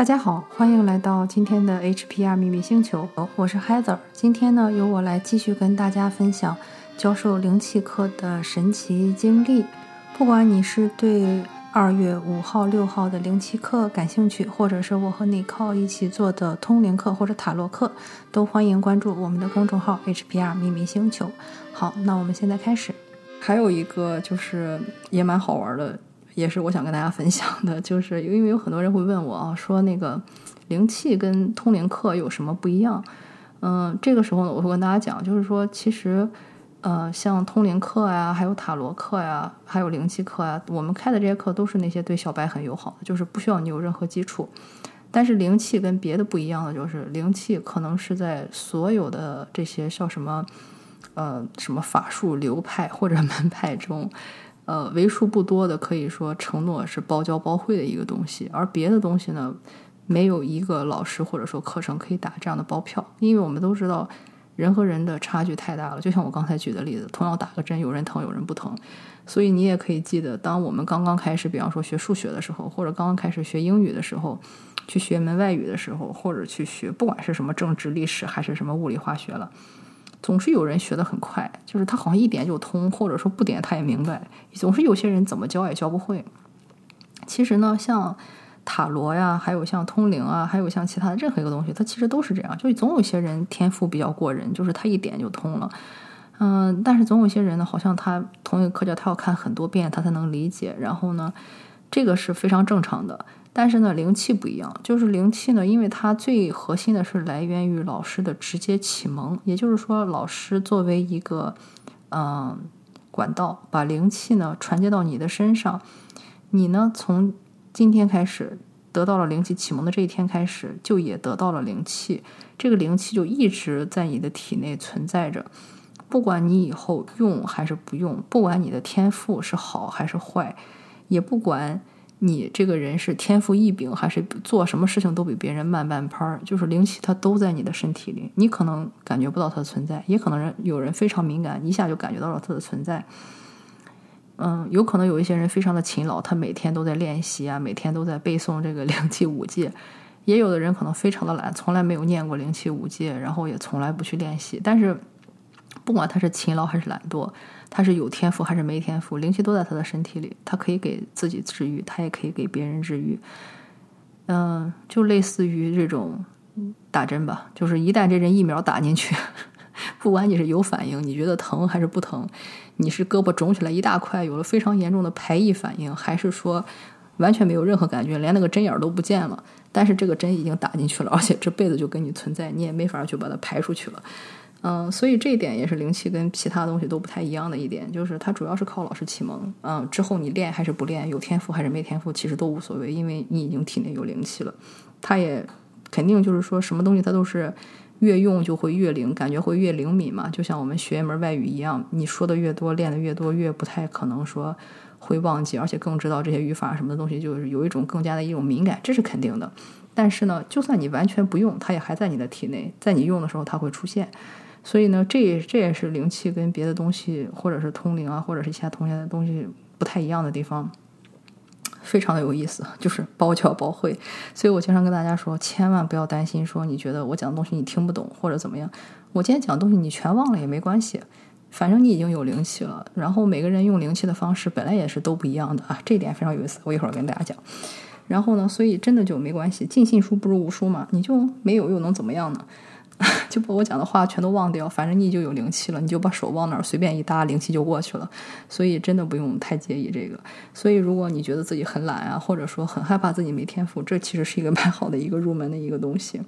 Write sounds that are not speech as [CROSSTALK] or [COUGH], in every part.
大家好，欢迎来到今天的 HPR 秘密星球，我是 Heather。今天呢，由我来继续跟大家分享教授灵气课的神奇经历。不管你是对二月五号、六号的灵气课感兴趣，或者是我和你靠一起做的通灵课或者塔罗课，都欢迎关注我们的公众号 HPR 秘密星球。好，那我们现在开始。还有一个就是也蛮好玩的。也是我想跟大家分享的，就是因为有很多人会问我啊，说那个灵气跟通灵课有什么不一样？嗯，这个时候呢，我会跟大家讲，就是说，其实，呃，像通灵课呀，还有塔罗课呀，还有灵气课呀，我们开的这些课都是那些对小白很友好的，就是不需要你有任何基础。但是灵气跟别的不一样的，就是灵气可能是在所有的这些叫什么，呃，什么法术流派或者门派中。呃，为数不多的可以说承诺是包教包会的一个东西，而别的东西呢，没有一个老师或者说课程可以打这样的包票，因为我们都知道人和人的差距太大了。就像我刚才举的例子，同样打个针，有人疼，有人不疼。所以你也可以记得，当我们刚刚开始，比方说学数学的时候，或者刚刚开始学英语的时候，去学门外语的时候，或者去学不管是什么政治、历史还是什么物理、化学了。总是有人学得很快，就是他好像一点就通，或者说不点他也明白。总是有些人怎么教也教不会。其实呢，像塔罗呀，还有像通灵啊，还有像其他的任何一个东西，它其实都是这样。就总有些人天赋比较过人，就是他一点就通了。嗯，但是总有些人呢，好像他同一个课件他要看很多遍，他才能理解。然后呢，这个是非常正常的。但是呢，灵气不一样，就是灵气呢，因为它最核心的是来源于老师的直接启蒙，也就是说，老师作为一个嗯管道，把灵气呢传接到你的身上，你呢从今天开始得到了灵气启蒙的这一天开始，就也得到了灵气，这个灵气就一直在你的体内存在着，不管你以后用还是不用，不管你的天赋是好还是坏，也不管。你这个人是天赋异禀，还是做什么事情都比别人慢半拍儿？就是灵气，它都在你的身体里，你可能感觉不到它的存在，也可能人有人非常敏感，一下就感觉到了它的存在。嗯，有可能有一些人非常的勤劳，他每天都在练习啊，每天都在背诵这个灵气五戒；也有的人可能非常的懒，从来没有念过灵气五戒，然后也从来不去练习。但是，不管他是勤劳还是懒惰。他是有天赋还是没天赋，灵气都在他的身体里，他可以给自己治愈，他也可以给别人治愈。嗯，就类似于这种打针吧，就是一旦这针疫苗打进去，[LAUGHS] 不管你是有反应，你觉得疼还是不疼，你是胳膊肿起来一大块，有了非常严重的排异反应，还是说完全没有任何感觉，连那个针眼都不见了，但是这个针已经打进去了，而且这辈子就跟你存在，你也没法去把它排出去了。嗯，所以这一点也是灵气跟其他东西都不太一样的一点，就是它主要是靠老师启蒙。嗯，之后你练还是不练，有天赋还是没天赋，其实都无所谓，因为你已经体内有灵气了。它也肯定就是说什么东西它都是越用就会越灵，感觉会越灵敏嘛。就像我们学一门外语一样，你说的越多，练的越多，越不太可能说会忘记，而且更知道这些语法什么的东西，就是有一种更加的一种敏感，这是肯定的。但是呢，就算你完全不用，它也还在你的体内，在你用的时候它会出现。所以呢，这也这也是灵气跟别的东西，或者是通灵啊，或者是其他同学的东西不太一样的地方，非常的有意思，就是包教包会。所以我经常跟大家说，千万不要担心说你觉得我讲的东西你听不懂或者怎么样。我今天讲的东西你全忘了也没关系，反正你已经有灵气了。然后每个人用灵气的方式本来也是都不一样的啊，这点非常有意思。我一会儿跟大家讲。然后呢，所以真的就没关系，尽信书不如无书嘛，你就没有又能怎么样呢？[LAUGHS] 就把我讲的话全都忘掉，反正你就有灵气了，你就把手往哪儿随便一搭，灵气就过去了。所以真的不用太介意这个。所以如果你觉得自己很懒啊，或者说很害怕自己没天赋，这其实是一个 [LAUGHS] 蛮好的一个入门的一个东西。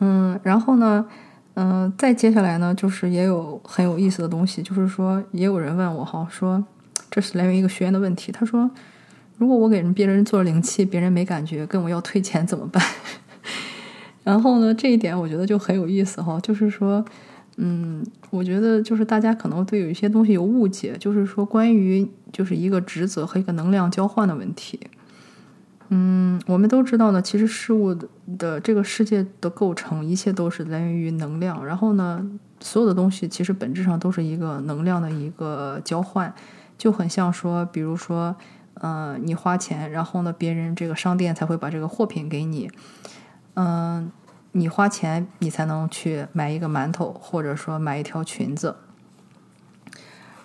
嗯，然后呢，嗯，再接下来呢，就是也有很有意思的东西，就是说也有人问我哈，说这是来源于一个学员的问题，他说如果我给人别人做灵气，别人没感觉，跟我要退钱怎么办？然后呢，这一点我觉得就很有意思哈，就是说，嗯，我觉得就是大家可能对有一些东西有误解，就是说关于就是一个职责和一个能量交换的问题。嗯，我们都知道呢，其实事物的这个世界的构成，一切都是来源于能量。然后呢，所有的东西其实本质上都是一个能量的一个交换，就很像说，比如说。呃，你花钱，然后呢，别人这个商店才会把这个货品给你，嗯，你花钱，你才能去买一个馒头，或者说买一条裙子。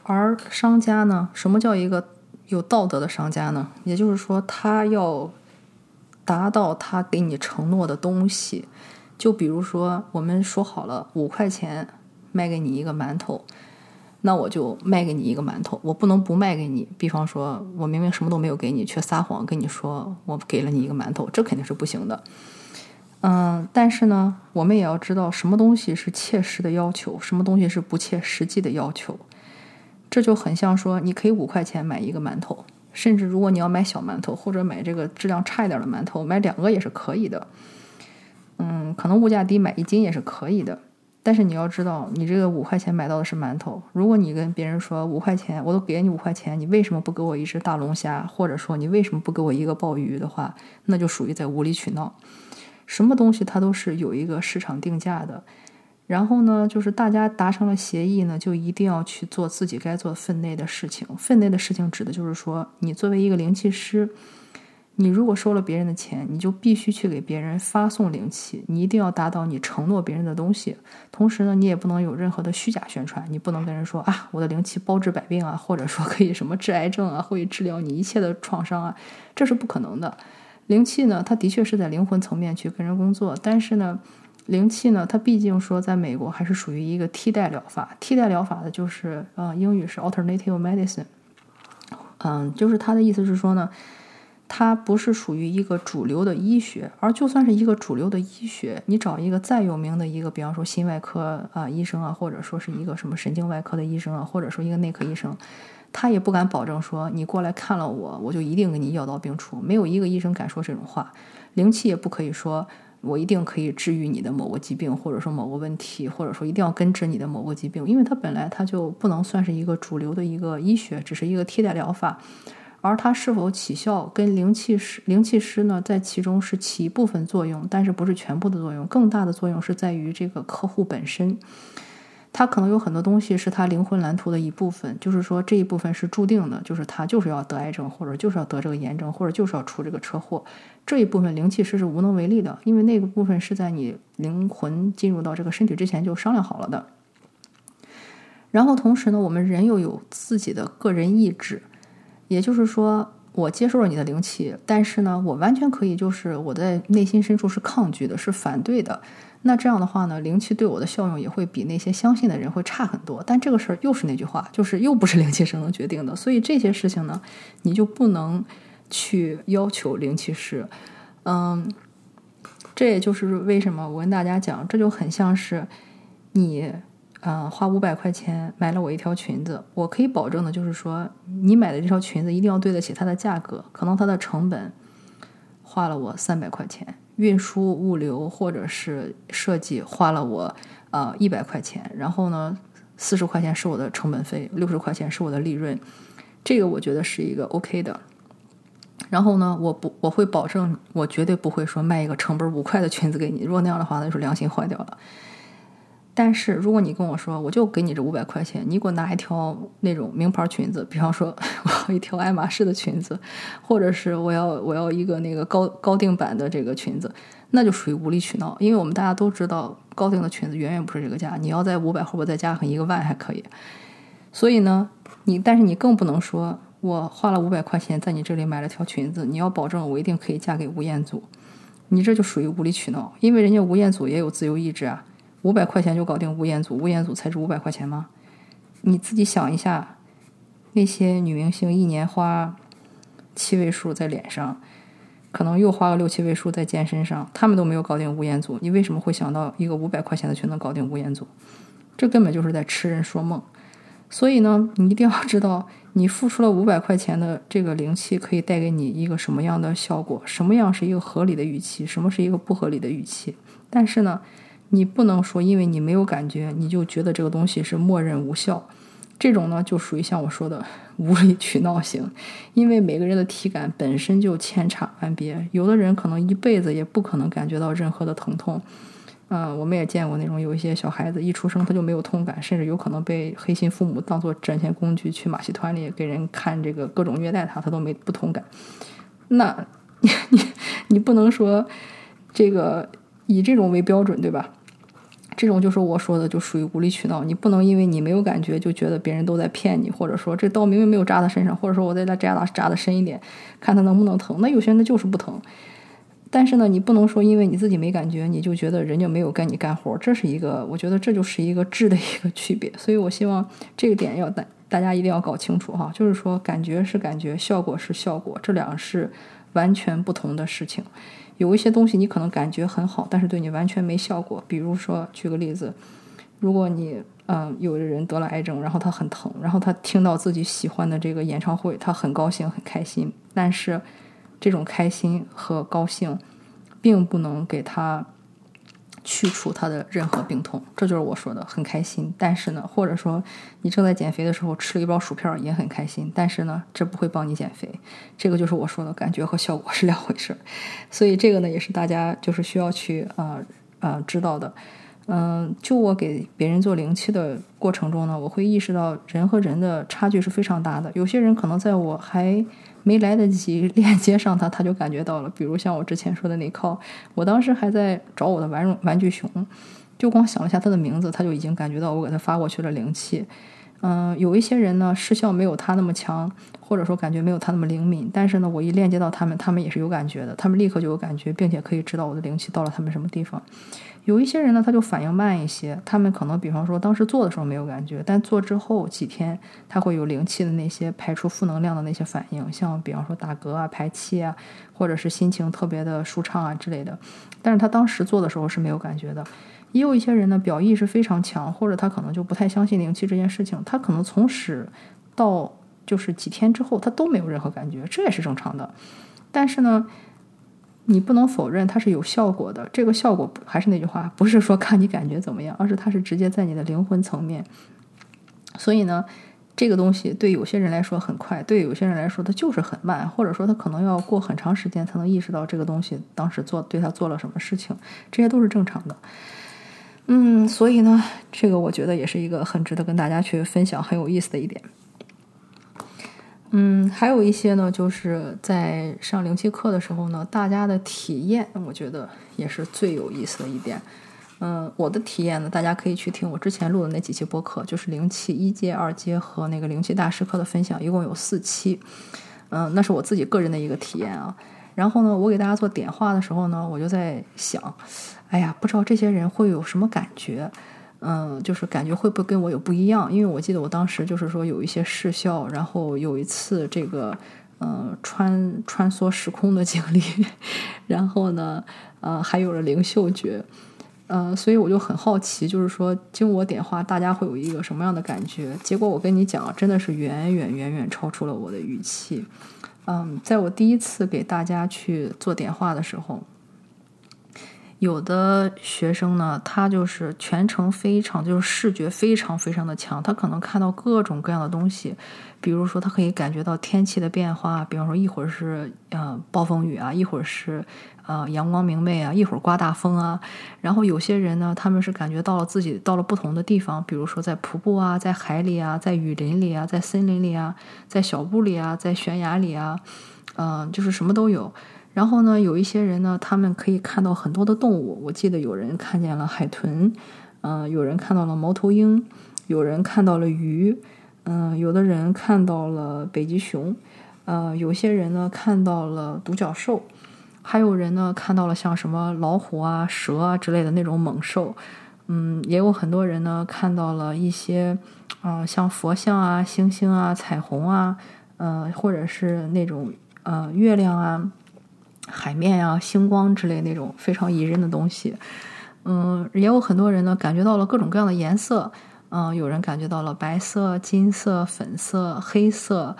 而商家呢，什么叫一个有道德的商家呢？也就是说，他要达到他给你承诺的东西。就比如说，我们说好了五块钱卖给你一个馒头。那我就卖给你一个馒头，我不能不卖给你。比方说，我明明什么都没有给你，却撒谎跟你说我给了你一个馒头，这肯定是不行的。嗯，但是呢，我们也要知道什么东西是切实的要求，什么东西是不切实际的要求。这就很像说，你可以五块钱买一个馒头，甚至如果你要买小馒头，或者买这个质量差一点的馒头，买两个也是可以的。嗯，可能物价低，买一斤也是可以的。但是你要知道，你这个五块钱买到的是馒头。如果你跟别人说五块钱，我都给你五块钱，你为什么不给我一只大龙虾，或者说你为什么不给我一个鲍鱼的话，那就属于在无理取闹。什么东西它都是有一个市场定价的。然后呢，就是大家达成了协议呢，就一定要去做自己该做分内的事情。分内的事情指的就是说，你作为一个灵气师。你如果收了别人的钱，你就必须去给别人发送灵气，你一定要达到你承诺别人的东西。同时呢，你也不能有任何的虚假宣传，你不能跟人说啊，我的灵气包治百病啊，或者说可以什么治癌症啊，会治疗你一切的创伤啊，这是不可能的。灵气呢，它的确是在灵魂层面去跟人工作，但是呢，灵气呢，它毕竟说在美国还是属于一个替代疗法。替代疗法的就是呃，英语是 alternative medicine，嗯，就是它的意思是说呢。它不是属于一个主流的医学，而就算是一个主流的医学，你找一个再有名的一个，比方说心外科啊医生啊，或者说是一个什么神经外科的医生啊，或者说一个内科医生，他也不敢保证说你过来看了我，我就一定给你药到病除。没有一个医生敢说这种话。灵气也不可以说我一定可以治愈你的某个疾病，或者说某个问题，或者说一定要根治你的某个疾病，因为它本来它就不能算是一个主流的一个医学，只是一个替代疗法。而它是否起效，跟灵气师、灵气师呢，在其中是起一部分作用，但是不是全部的作用。更大的作用是在于这个客户本身，他可能有很多东西是他灵魂蓝图的一部分，就是说这一部分是注定的，就是他就是要得癌症，或者就是要得这个炎症，或者就是要出这个车祸。这一部分灵气师是无能为力的，因为那个部分是在你灵魂进入到这个身体之前就商量好了的。然后同时呢，我们人又有自己的个人意志。也就是说，我接受了你的灵气，但是呢，我完全可以，就是我在内心深处是抗拒的，是反对的。那这样的话呢，灵气对我的效用也会比那些相信的人会差很多。但这个事儿又是那句话，就是又不是灵气师能决定的。所以这些事情呢，你就不能去要求灵气师。嗯，这也就是为什么我跟大家讲，这就很像是你。啊，花五百块钱买了我一条裙子，我可以保证的就是说，你买的这条裙子一定要对得起它的价格。可能它的成本花了我三百块钱，运输、物流或者是设计花了我呃一百块钱，然后呢，四十块钱是我的成本费，六十块钱是我的利润，这个我觉得是一个 OK 的。然后呢，我不我会保证，我绝对不会说卖一个成本五块的裙子给你，如果那样的话，那就是良心坏掉了。但是，如果你跟我说，我就给你这五百块钱，你给我拿一条那种名牌裙子，比方说 [LAUGHS] 我要一条爱马仕的裙子，或者是我要我要一个那个高高定版的这个裙子，那就属于无理取闹。因为我们大家都知道，高定的裙子远远不是这个价，你要在五百后边再加上一个万还可以。所以呢，你但是你更不能说我花了五百块钱在你这里买了条裙子，你要保证我一定可以嫁给吴彦祖，你这就属于无理取闹，因为人家吴彦祖也有自由意志啊。五百块钱就搞定吴彦祖，吴彦祖才值五百块钱吗？你自己想一下，那些女明星一年花七位数在脸上，可能又花个六七位数在健身上，他们都没有搞定吴彦祖，你为什么会想到一个五百块钱的却能搞定吴彦祖？这根本就是在痴人说梦。所以呢，你一定要知道，你付出了五百块钱的这个灵气，可以带给你一个什么样的效果？什么样是一个合理的预期？什么是一个不合理的预期？但是呢？你不能说，因为你没有感觉，你就觉得这个东西是默认无效。这种呢，就属于像我说的 [LAUGHS] 无理取闹型。因为每个人的体感本身就千差万别，有的人可能一辈子也不可能感觉到任何的疼痛。嗯，我们也见过那种有一些小孩子一出生他就没有痛感，甚至有可能被黑心父母当做赚钱工具去马戏团里给人看这个各种虐待他，他都没不痛感。那 [LAUGHS] 你你你不能说这个以这种为标准，对吧？这种就是我说的，就属于无理取闹。你不能因为你没有感觉就觉得别人都在骗你，或者说这刀明明没有扎他身上，或者说我在他扎的扎的深一点，看他能不能疼。那有些人他就是不疼。但是呢，你不能说因为你自己没感觉，你就觉得人家没有跟你干活，这是一个，我觉得这就是一个质的一个区别。所以我希望这个点要大大家一定要搞清楚哈，就是说感觉是感觉，效果是效果，这两个是完全不同的事情。有一些东西你可能感觉很好，但是对你完全没效果。比如说举个例子，如果你嗯有的人得了癌症，然后他很疼，然后他听到自己喜欢的这个演唱会，他很高兴很开心，但是。这种开心和高兴，并不能给他去除他的任何病痛，这就是我说的很开心。但是呢，或者说你正在减肥的时候吃了一包薯片也很开心，但是呢，这不会帮你减肥。这个就是我说的感觉和效果是两回事儿。所以这个呢，也是大家就是需要去呃呃知道的。嗯，就我给别人做灵气的过程中呢，我会意识到人和人的差距是非常大的。有些人可能在我还没来得及链接上他，他就感觉到了。比如像我之前说的那靠，我当时还在找我的玩玩具熊，就光想了一下他的名字，他就已经感觉到我给他发过去了灵气。嗯，有一些人呢，失效没有他那么强，或者说感觉没有他那么灵敏，但是呢，我一链接到他们，他们也是有感觉的，他们立刻就有感觉，并且可以知道我的灵气到了他们什么地方。有一些人呢，他就反应慢一些，他们可能比方说当时做的时候没有感觉，但做之后几天，他会有灵气的那些排出负能量的那些反应，像比方说打嗝啊、排气啊，或者是心情特别的舒畅啊之类的。但是他当时做的时候是没有感觉的。也有一些人呢，表意是非常强，或者他可能就不太相信灵气这件事情，他可能从始到就是几天之后，他都没有任何感觉，这也是正常的。但是呢。你不能否认它是有效果的。这个效果还是那句话，不是说看你感觉怎么样，而是它是直接在你的灵魂层面。所以呢，这个东西对有些人来说很快，对有些人来说它就是很慢，或者说他可能要过很长时间才能意识到这个东西当时做对他做了什么事情，这些都是正常的。嗯，所以呢，这个我觉得也是一个很值得跟大家去分享、很有意思的一点。嗯，还有一些呢，就是在上灵气课的时候呢，大家的体验，我觉得也是最有意思的一点。嗯，我的体验呢，大家可以去听我之前录的那几期播客，就是灵气一阶、二阶和那个灵气大师课的分享，一共有四期。嗯，那是我自己个人的一个体验啊。然后呢，我给大家做点化的时候呢，我就在想，哎呀，不知道这些人会有什么感觉。嗯，就是感觉会不会跟我有不一样？因为我记得我当时就是说有一些视效，然后有一次这个嗯穿穿梭时空的经历，[LAUGHS] 然后呢呃还有了灵嗅觉，呃所以我就很好奇，就是说经我点化，大家会有一个什么样的感觉？结果我跟你讲，真的是远远远远超出了我的预期。嗯，在我第一次给大家去做点化的时候。有的学生呢，他就是全程非常就是视觉非常非常的强，他可能看到各种各样的东西，比如说他可以感觉到天气的变化，比方说一会儿是呃暴风雨啊，一会儿是呃阳光明媚啊，一会儿刮大风啊。然后有些人呢，他们是感觉到了自己到了不同的地方，比如说在瀑布啊，在海里啊，在雨林里啊，在森林里啊，在小屋里啊，在悬崖里啊，嗯，就是什么都有。然后呢，有一些人呢，他们可以看到很多的动物。我记得有人看见了海豚，嗯，有人看到了猫头鹰，有人看到了鱼，嗯，有的人看到了北极熊，呃，有些人呢看到了独角兽，还有人呢看到了像什么老虎啊、蛇啊之类的那种猛兽，嗯，也有很多人呢看到了一些，啊，像佛像啊、星星啊、彩虹啊，呃，或者是那种呃月亮啊。海面呀、星光之类那种非常宜人的东西，嗯，也有很多人呢感觉到了各种各样的颜色，嗯，有人感觉到了白色、金色、粉色、黑色，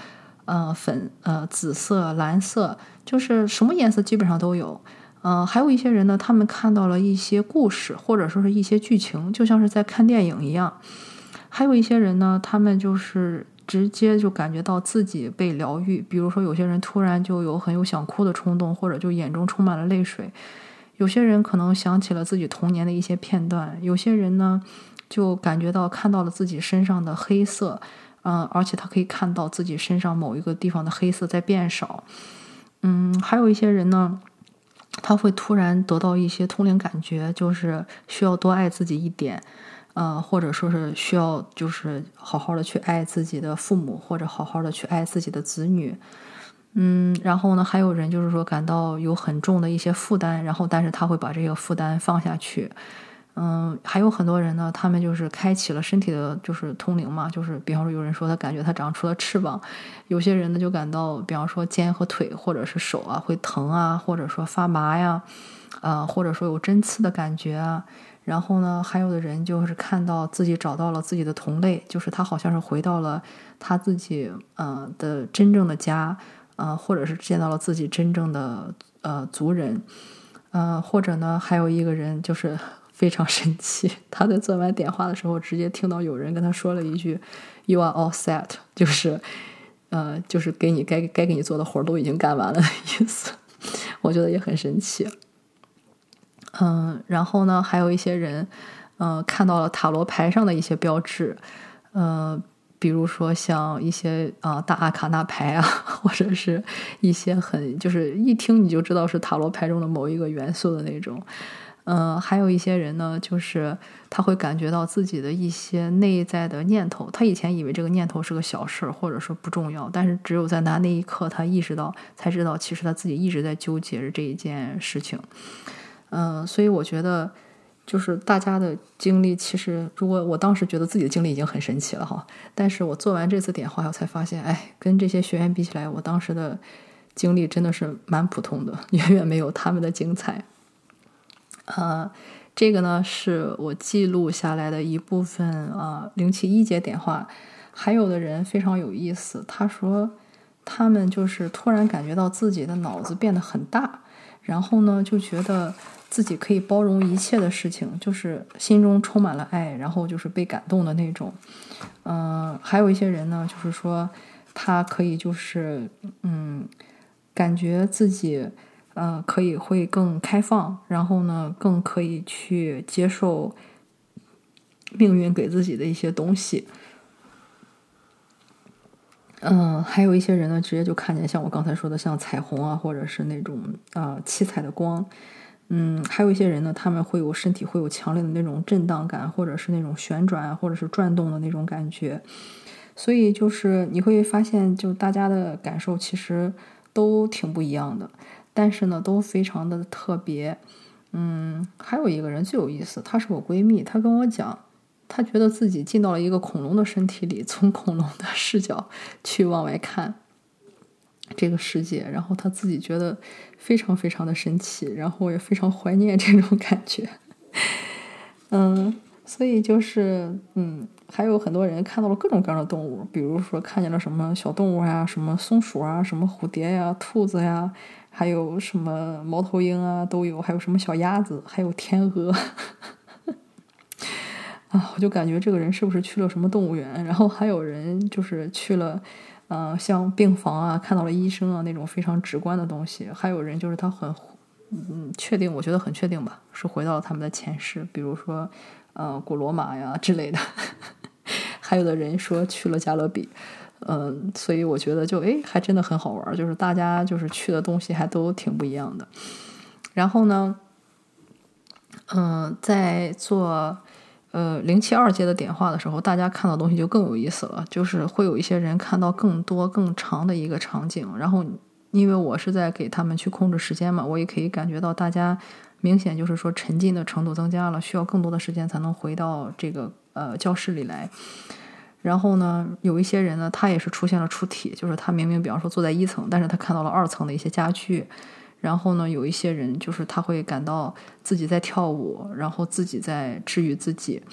呃，粉呃紫色、蓝色，就是什么颜色基本上都有，嗯，还有一些人呢，他们看到了一些故事或者说是一些剧情，就像是在看电影一样，还有一些人呢，他们就是。直接就感觉到自己被疗愈，比如说有些人突然就有很有想哭的冲动，或者就眼中充满了泪水；有些人可能想起了自己童年的一些片段，有些人呢就感觉到看到了自己身上的黑色，嗯，而且他可以看到自己身上某一个地方的黑色在变少。嗯，还有一些人呢，他会突然得到一些通灵感觉，就是需要多爱自己一点。呃，或者说是需要，就是好好的去爱自己的父母，或者好好的去爱自己的子女，嗯，然后呢，还有人就是说感到有很重的一些负担，然后但是他会把这个负担放下去，嗯，还有很多人呢，他们就是开启了身体的，就是通灵嘛，就是比方说有人说他感觉他长出了翅膀，有些人呢就感到，比方说肩和腿或者是手啊会疼啊，或者说发麻呀，啊，或者说有针刺的感觉啊。然后呢，还有的人就是看到自己找到了自己的同类，就是他好像是回到了他自己呃的真正的家，呃，或者是见到了自己真正的呃族人，呃，或者呢，还有一个人就是 [LAUGHS] 非常神奇，他在做完点化的时候，直接听到有人跟他说了一句 “You are all set”，[LAUGHS] 就是呃，就是给你该该给你做的活儿都已经干完了的意思，[LAUGHS] 我觉得也很神奇。嗯，然后呢，还有一些人，嗯，看到了塔罗牌上的一些标志，呃，比如说像一些啊大阿卡纳牌啊，[LAUGHS] 或者是一些很就是一听你就知道是塔罗牌中的某一个元素的那种，嗯，还有一些人呢，就是他会感觉到自己的一些内在的念头，他以前以为这个念头是个小事儿，或者说不重要，但是只有在那那一刻，他意识到，才知道其实他自己一直在纠结着这一件事情。嗯，所以我觉得，就是大家的经历，其实如果我当时觉得自己的经历已经很神奇了哈，但是我做完这次点化，我才发现，哎，跟这些学员比起来，我当时的经历真的是蛮普通的，[LAUGHS] 远远没有他们的精彩。呃，这个呢是我记录下来的一部分啊，零七一节点化，还有的人非常有意思，他说他们就是突然感觉到自己的脑子变得很大，然后呢就觉得。自己可以包容一切的事情，就是心中充满了爱，然后就是被感动的那种。嗯，还有一些人呢，就是说他可以就是嗯，感觉自己呃可以会更开放，然后呢更可以去接受命运给自己的一些东西。嗯，还有一些人呢，直接就看见像我刚才说的，像彩虹啊，或者是那种啊七彩的光。嗯，还有一些人呢，他们会有身体会有强烈的那种震荡感，或者是那种旋转，或者是转动的那种感觉。所以就是你会发现，就大家的感受其实都挺不一样的，但是呢，都非常的特别。嗯，还有一个人最有意思，她是我闺蜜，她跟我讲，她觉得自己进到了一个恐龙的身体里，从恐龙的视角去往外看。这个世界，然后他自己觉得非常非常的神奇，然后也非常怀念这种感觉。嗯，所以就是嗯，还有很多人看到了各种各样的动物，比如说看见了什么小动物呀，什么松鼠啊，什么蝴蝶呀、兔子呀，还有什么猫头鹰啊都有，还有什么小鸭子，还有天鹅。[LAUGHS] 啊，我就感觉这个人是不是去了什么动物园？然后还有人就是去了。嗯，像病房啊，看到了医生啊，那种非常直观的东西。还有人就是他很，嗯，确定，我觉得很确定吧，是回到了他们的前世，比如说，呃，古罗马呀之类的。[LAUGHS] 还有的人说去了加勒比，嗯，所以我觉得就哎，还真的很好玩，就是大家就是去的东西还都挺不一样的。然后呢，嗯，在做。呃，零七二阶的点化的时候，大家看到东西就更有意思了，就是会有一些人看到更多更长的一个场景。然后，因为我是在给他们去控制时间嘛，我也可以感觉到大家明显就是说沉浸的程度增加了，需要更多的时间才能回到这个呃教室里来。然后呢，有一些人呢，他也是出现了出体，就是他明明比方说坐在一层，但是他看到了二层的一些家具。然后呢，有一些人就是他会感到自己在跳舞，然后自己在治愈自己，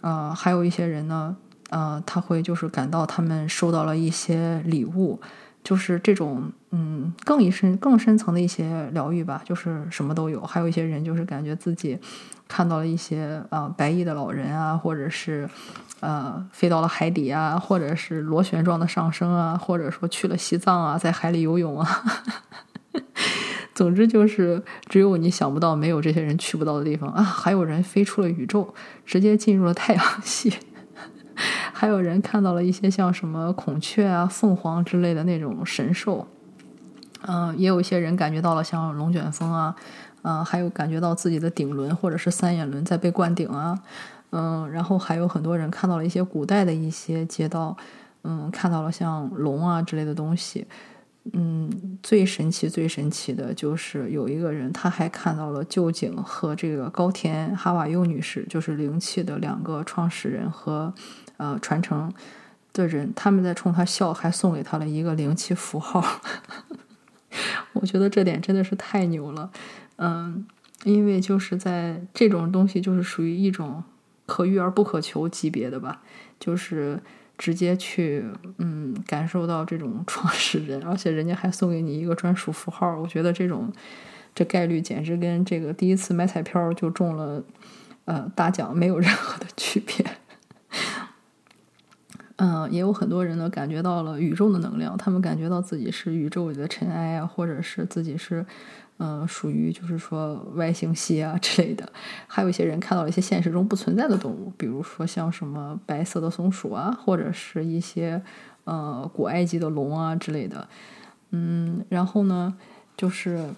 呃，还有一些人呢，呃，他会就是感到他们收到了一些礼物，就是这种嗯更一深更深层的一些疗愈吧，就是什么都有。还有一些人就是感觉自己看到了一些啊白衣的老人啊，或者是呃飞到了海底啊，或者是螺旋状的上升啊，或者说去了西藏啊，在海里游泳啊。[LAUGHS] 总之就是只有你想不到，没有这些人去不到的地方啊！还有人飞出了宇宙，直接进入了太阳系。[LAUGHS] 还有人看到了一些像什么孔雀啊、凤凰之类的那种神兽。嗯，也有一些人感觉到了像龙卷风啊，嗯，还有感觉到自己的顶轮或者是三眼轮在被灌顶啊。嗯，然后还有很多人看到了一些古代的一些街道，嗯，看到了像龙啊之类的东西。嗯，最神奇、最神奇的就是有一个人，他还看到了旧井和这个高田哈瓦优女士，就是灵气的两个创始人和呃传承的人，他们在冲他笑，还送给他了一个灵气符号。[LAUGHS] 我觉得这点真的是太牛了。嗯，因为就是在这种东西，就是属于一种可遇而不可求级别的吧，就是。直接去，嗯，感受到这种 [LAUGHS] 创始人，而且人家还送给你一个专属符号，我觉得这种这概率简直跟这个第一次买彩票就中了，呃，大奖没有任何的区别。嗯，也有很多人呢感觉到了宇宙的能量，他们感觉到自己是宇宙里的尘埃啊，或者是自己是。嗯，属于就是说外星系啊之类的，还有一些人看到了一些现实中不存在的动物，比如说像什么白色的松鼠啊，或者是一些呃古埃及的龙啊之类的。嗯，然后呢，就是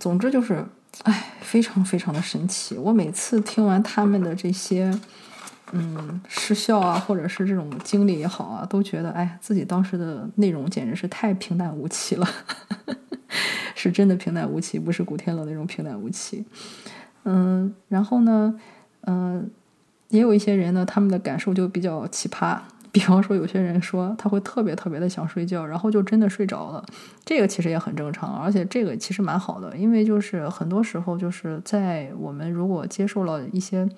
总之就是，哎，非常非常的神奇。我每次听完他们的这些嗯失效啊，或者是这种经历也好啊，都觉得哎，自己当时的内容简直是太平淡无奇了。[LAUGHS] 是真的平淡无奇，不是古天乐那种平淡无奇。嗯，然后呢，嗯，也有一些人呢，他们的感受就比较奇葩。比方说，有些人说他会特别特别的想睡觉，然后就真的睡着了。这个其实也很正常，而且这个其实蛮好的，因为就是很多时候就是在我们如果接受了一些。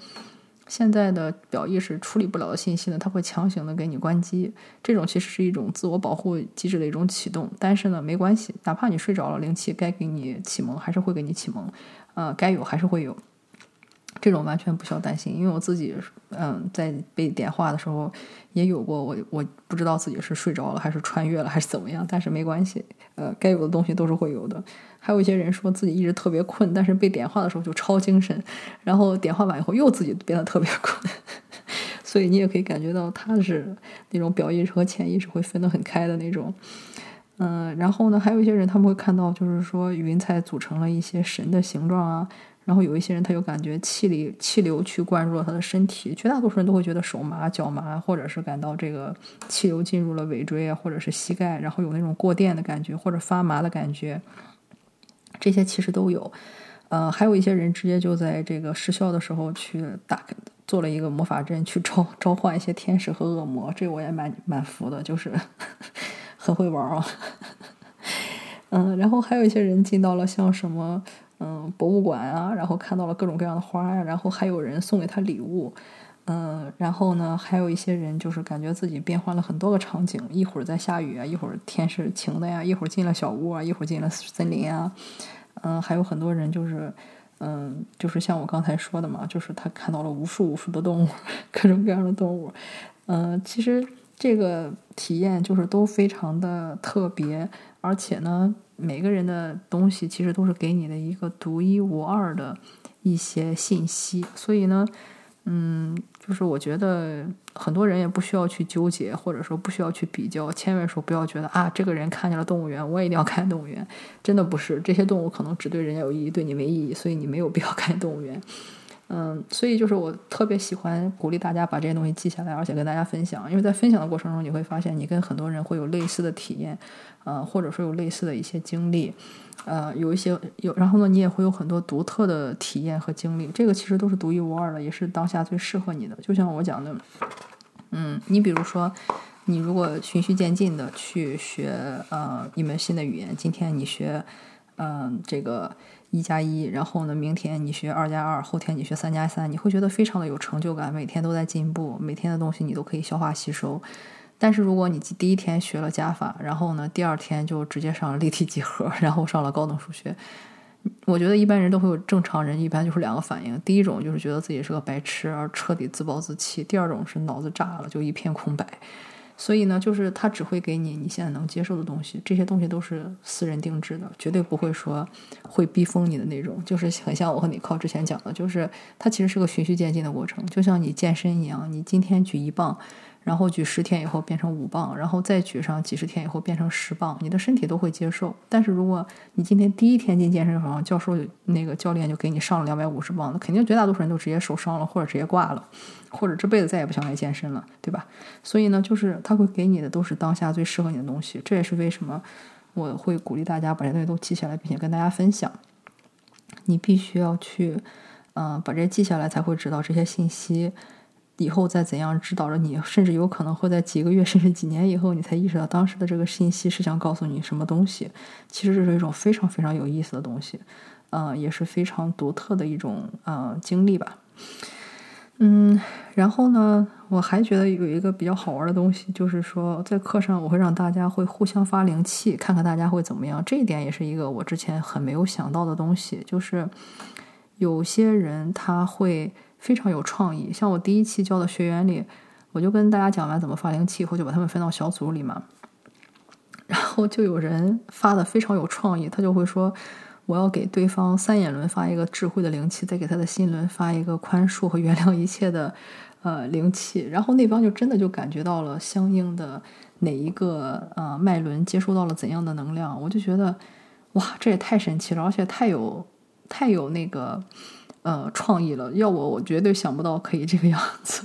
现在的表意识处理不了的信息呢，它会强行的给你关机。这种其实是一种自我保护机制的一种启动。但是呢，没关系，哪怕你睡着了，灵气该给你启蒙还是会给你启蒙，呃，该有还是会有。这种完全不需要担心，因为我自己，嗯，在被点化的时候也有过，我我不知道自己是睡着了还是穿越了还是怎么样，但是没关系，呃，该有的东西都是会有的。还有一些人说自己一直特别困，但是被点化的时候就超精神，然后点化完以后又自己变得特别困，[LAUGHS] 所以你也可以感觉到他是那种表意识和潜意识会分得很开的那种。嗯，然后呢，还有一些人他们会看到，就是说云彩组成了一些神的形状啊。然后有一些人，他就感觉气里气流去灌入了他的身体，绝大多数人都会觉得手麻、脚麻，或者是感到这个气流进入了尾椎啊，或者是膝盖，然后有那种过电的感觉或者发麻的感觉，这些其实都有。呃，还有一些人直接就在这个失效的时候去打做了一个魔法阵，去召 [LAUGHS] 召唤一些天使和恶魔，这我也蛮蛮服的，就是 [LAUGHS] 很会玩啊。嗯，[LAUGHS] 然后还有一些人进到了像什么。嗯，博物馆啊，然后看到了各种各样的花呀，然后还有人送给他礼物，嗯，然后呢，还有一些人就是感觉自己变换了很多个场景，一会儿在下雨啊，一会儿天是晴的呀，一会儿进了小屋啊，一会儿进了森林啊，嗯，还有很多人就是，嗯，就是像我刚才说的嘛，就是他看到了无数无数的动物，[LAUGHS] 各种各样的动物，嗯，其实这个体验就是都非常的特别，而且呢。每个人的东西其实都是给你的一个独一无二的一些信息，所以呢，嗯，就是我觉得很多人也不需要去纠结，或者说不需要去比较，千万说不要觉得啊，这个人看见了动物园，我也一定要看动物园，真的不是，这些动物可能只对人家有意义，对你没意义，所以你没有必要看动物园。嗯，所以就是我特别喜欢鼓励大家把这些东西记下来，而且跟大家分享，因为在分享的过程中，你会发现你跟很多人会有类似的体验，呃，或者说有类似的一些经历，呃，有一些有，然后呢，你也会有很多独特的体验和经历，这个其实都是独一无二的，也是当下最适合你的。就像我讲的，嗯，你比如说，你如果循序渐进的去学呃一门新的语言，今天你学，嗯，这个。一加一，然后呢，明天你学二加二，后天你学三加三，你会觉得非常的有成就感，每天都在进步，每天的东西你都可以消化吸收。但是如果你第一天学了加法，然后呢，第二天就直接上了立体几何，然后上了高等数学，我觉得一般人都会有正常人一般就是两个反应：第一种就是觉得自己是个白痴而彻底自暴自弃；第二种是脑子炸了，就一片空白。所以呢，就是他只会给你你现在能接受的东西，这些东西都是私人定制的，绝对不会说会逼疯你的那种。就是很像我和你靠之前讲的，就是它其实是个循序渐进的过程，就像你健身一样，你今天举一磅。然后举十天以后变成五磅，然后再举上几十天以后变成十磅，你的身体都会接受。但是如果你今天第一天进健身房，教授那个教练就给你上了两百五十磅，那肯定绝大多数人都直接受伤了，或者直接挂了，或者这辈子再也不想来健身了，对吧？所以呢，就是他会给你的都是当下最适合你的东西。这也是为什么我会鼓励大家把这东西都记下来，并且跟大家分享。你必须要去，嗯，把这记下来，才会知道这些信息。以后再怎样指导着你，甚至有可能会在几个月甚至几年以后，你才意识到当时的这个信息是想告诉你什么东西。其实这是一种非常非常有意思的东西，呃，也是非常独特的一种呃经历吧。嗯，然后呢，我还觉得有一个比较好玩的东西，就是说在课上我会让大家会互相发灵气，看看大家会怎么样。这一点也是一个我之前很没有想到的东西，就是有些人他会。非常有创意，像我第一期教的学员里，我就跟大家讲完怎么发灵气以后，就把他们分到小组里嘛。[LAUGHS] 然后就有人发的非常有创意，他就会说，我要给对方三眼轮发一个智慧的灵气，再给他的心轮发一个宽恕和原谅一切的呃灵气。然后那帮就真的就感觉到了相应的哪一个呃脉轮接收到了怎样的能量，我就觉得哇，这也太神奇了，而且太有太有那个。呃，创意了，要我我绝对想不到可以这个样子。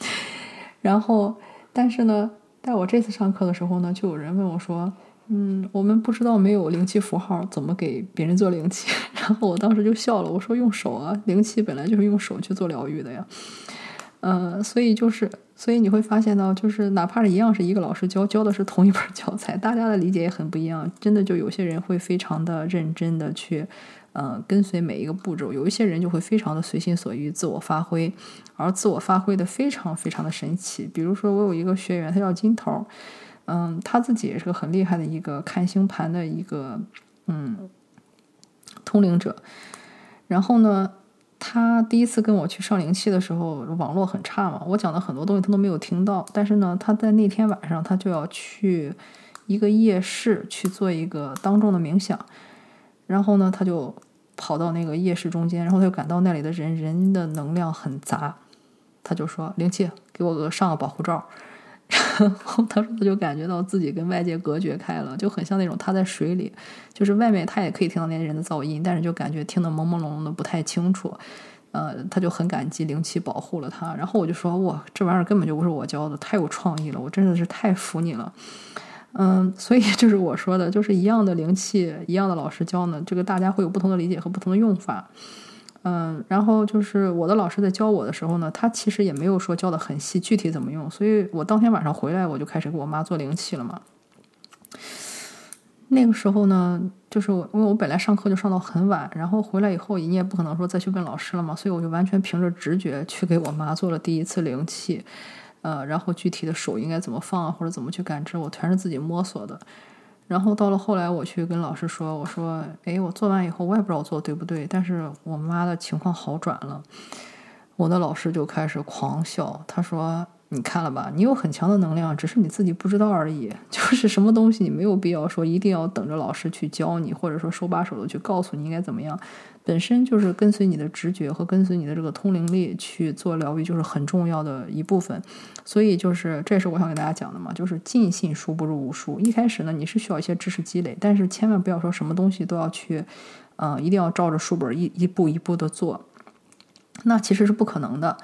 [LAUGHS] 然后，但是呢，在我这次上课的时候呢，就有人问我说：“嗯，我们不知道没有灵气符号怎么给别人做灵气。[LAUGHS] ”然后我当时就笑了，我说：“用手啊，灵气本来就是用手去做疗愈的呀。”呃，所以就是，所以你会发现到，就是哪怕是一样是一个老师教，教的是同一本教材，大家的理解也很不一样。真的，就有些人会非常的认真的去。嗯，跟随每一个步骤，有一些人就会非常的随心所欲、自我发挥，而自我发挥的非常非常的神奇。比如说，我有一个学员，他叫金头，嗯，他自己也是个很厉害的一个看星盘的一个嗯通灵者。然后呢，他第一次跟我去上灵气的时候，网络很差嘛，我讲的很多东西他都没有听到。但是呢，他在那天晚上，他就要去一个夜市去做一个当众的冥想。然后呢，他就跑到那个夜市中间，然后他就感到那里的人人的能量很杂，他就说：“灵气，给我个上个保护罩。[LAUGHS] ”然后他说他就感觉到自己跟外界隔绝开了，就很像那种他在水里，就是外面他也可以听到那些人的噪音，但是就感觉听得朦朦胧胧的不太清楚。呃，他就很感激灵气保护了他。然后我就说：“哇，这玩意儿根本就不是我教的，太有创意了，我真的是太服你了。”嗯，所以 [LAUGHS] 就是我说的，就是一样的灵气，一样的老师教呢，这个大家会有不同的理解和不同的用法。嗯，然后就是我的老师在教我的时候呢，他其实也没有说教的很细，具体怎么用。所以我当天晚上回来，我就开始给我妈做灵气了嘛。那个时候呢，就是因为我本来上课就上到很晚，然后回来以后你也不可能说再去问老师了嘛，所以我就完全凭着直觉去给我妈做了第一次灵气。呃，然后具体的手应该怎么放啊，或者怎么去感知，我全是自己摸索的。然后到了后来，我去跟老师说，我说：“哎，我做完以后，我也不知道做对不对，但是我妈的情况好转了。”我的老师就开始狂笑，他说。你看了吧，你有很强的能量，只是你自己不知道而已。[LAUGHS] 就是什么东西，你没有必要说一定要等着老师去教你，或者说手把手的去告诉你应该怎么样。本身就是跟随你的直觉和跟随你的这个通灵力去做疗愈，就是很重要的一部分。所以就是这是我想给大家讲的嘛，就是尽信书不如无书。一开始呢，你是需要一些知识积累，但是千万不要说什么东西都要去，嗯，一定要照着书本一一步一步的做，那其实是不可能的。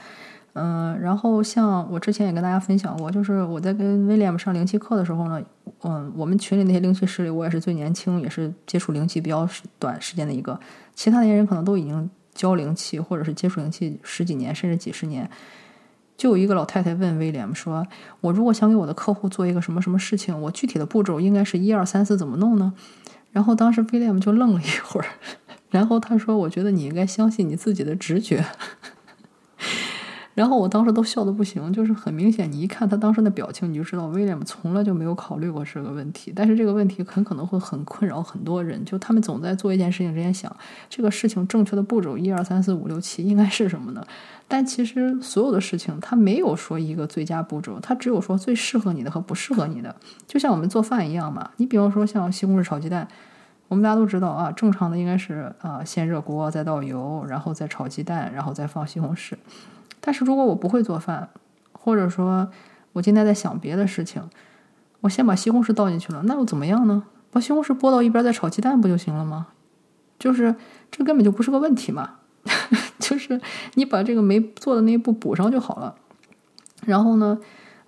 嗯，然后像我之前也跟大家分享过，就是我在跟威廉姆上灵气课的时候呢，嗯，我们群里那些灵气师里，我也是最年轻，也是接触灵气比较短时间的一个。其他那些人可能都已经教灵气，或者是接触灵气十几年，甚至几十年。就有一个老太太问威廉姆说：“我如果想给我的客户做一个什么什么事情，我具体的步骤应该是一二三四怎么弄呢？”然后当时威廉姆就愣了一会儿，[LAUGHS] 然后他说：“我觉得你应该相信你自己的直觉。”然后我当时都笑得不行，就是很明显，你一看他当时的表情，你就知道威廉姆从来就没有考虑过这个问题。但是这个问题很可能会很困扰很多人，就他们总在做一件事情之前想，这个事情正确的步骤一二三四五六七应该是什么呢？但其实所有的事情他没有说一个最佳步骤，他只有说最适合你的和不适合你的。就像我们做饭一样嘛，你比方说像西红柿炒鸡蛋，我们大家都知道啊，正常的应该是啊先热锅再倒油，然后再炒鸡蛋，然后再放西红柿。但是如果我不会做饭，或者说我今天在想别的事情，我先把西红柿倒进去了，那又怎么样呢？把西红柿拨到一边再炒鸡蛋不就行了吗？就是这根本就不是个问题嘛，[LAUGHS] 就是你把这个没做的那一步补上就好了。然后呢，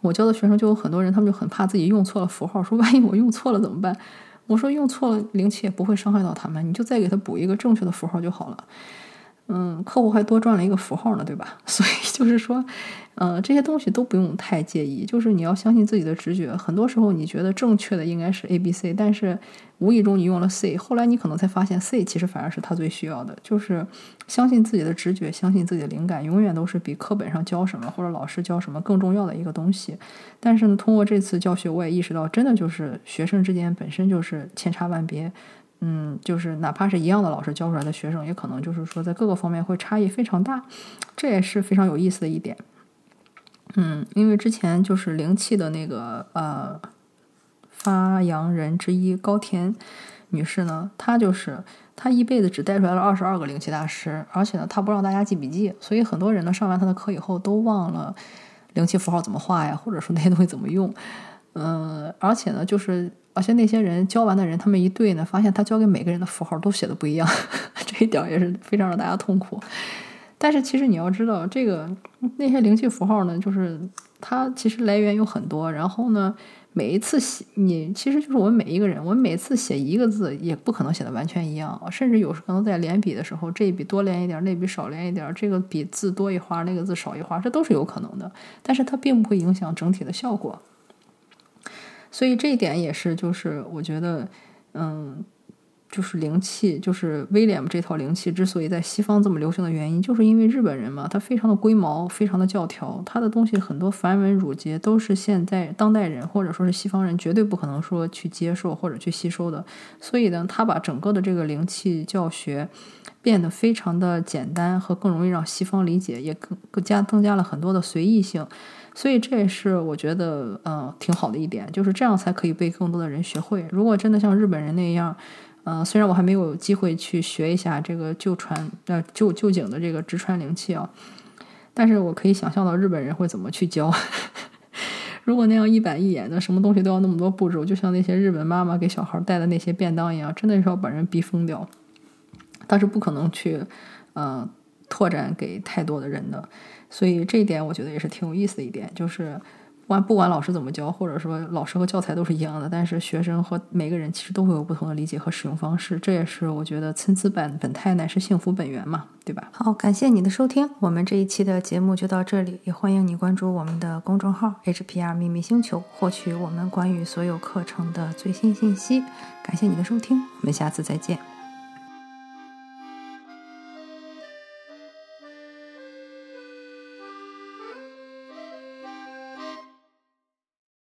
我教的学生就有很多人，他们就很怕自己用错了符号，说万一我用错了怎么办？我说用错了灵气也不会伤害到他们，你就再给他补一个正确的符号就好了。嗯，客户还多赚了一个符号呢，对吧？[LAUGHS] 所以就是说，呃，这些东西都不用太介意，就是你要相信自己的直觉。很多时候你觉得正确的应该是 A、B、C，但是无意中你用了 C，后来你可能才发现 C 其实反而是他最需要的。就是相信自己的直觉，相信自己的灵感，永远都是比课本上教什么或者老师教什么更重要的一个东西。但是呢，通过这次教学，我也意识到，真的就是学生之间本身就是千差万别。嗯，就是哪怕是一样的老师教出来的学生，也可能就是说在各个方面会差异非常大，这也是非常有意思的一点。嗯，因为之前就是灵气的那个呃发扬人之一高田女士呢，她就是她一辈子只带出来了二十二个灵气大师，而且呢她不让大家记笔记，所以很多人呢上完她的课以后都忘了灵气符号怎么画呀，或者说那些东西怎么用。嗯，而且呢就是。而且那些人教完的人，他们一对呢，发现他教给每个人的符号都写的不一样，[LAUGHS] 这一点也是非常让大家痛苦。但是其实你要知道，这个那些灵气符号呢，就是它其实来源有很多。然后呢，每一次写你其实就是我们每一个人，我们每次写一个字也不可能写的完全一样，甚至有时可能在连笔的时候，这一笔多连一点，那笔少连一点，这个笔字多一画，那个字少一画，这都是有可能的。但是它并不会影响整体的效果。所以这一点也是，就是我觉得，嗯，就是灵气，就是威廉姆这套灵气之所以在西方这么流行的原因，就是因为日本人嘛，他非常的龟毛，非常的教条，他的东西很多繁文缛节都是现在当代人或者说是西方人绝对不可能说去接受或者去吸收的。所以呢，他把整个的这个灵气教学变得非常的简单和更容易让西方理解，也更更加增加了很多的随意性。所以这也是我觉得，嗯，挺好的一点，就是这样才可以被更多的人学会。如果真的像日本人那样，嗯，虽然我还没有机会去学一下这个旧传呃旧旧井的这个直传灵气啊，但是我可以想象到日本人会怎么去教。[LAUGHS] 如果那样一板一眼的，什么东西都要那么多步骤，就像那些日本妈妈给小孩带的那些便当一样，真的是要把人逼疯掉。但是不可能去，嗯，拓展给太多的人的。所以这一点我觉得也是挺有意思的一点，就是不管不管老师怎么教，或者说老师和教材都是一样的，但是学生和每个人其实都会有不同的理解和使用方式。这也是我觉得参差本本态乃是幸福本源嘛，对吧？好，感谢你的收听，我们这一期的节目就到这里，也欢迎你关注我们的公众号 HPR 秘密星球，获取我们关于所有课程的最新信息。感谢你的收听，我们下次再见。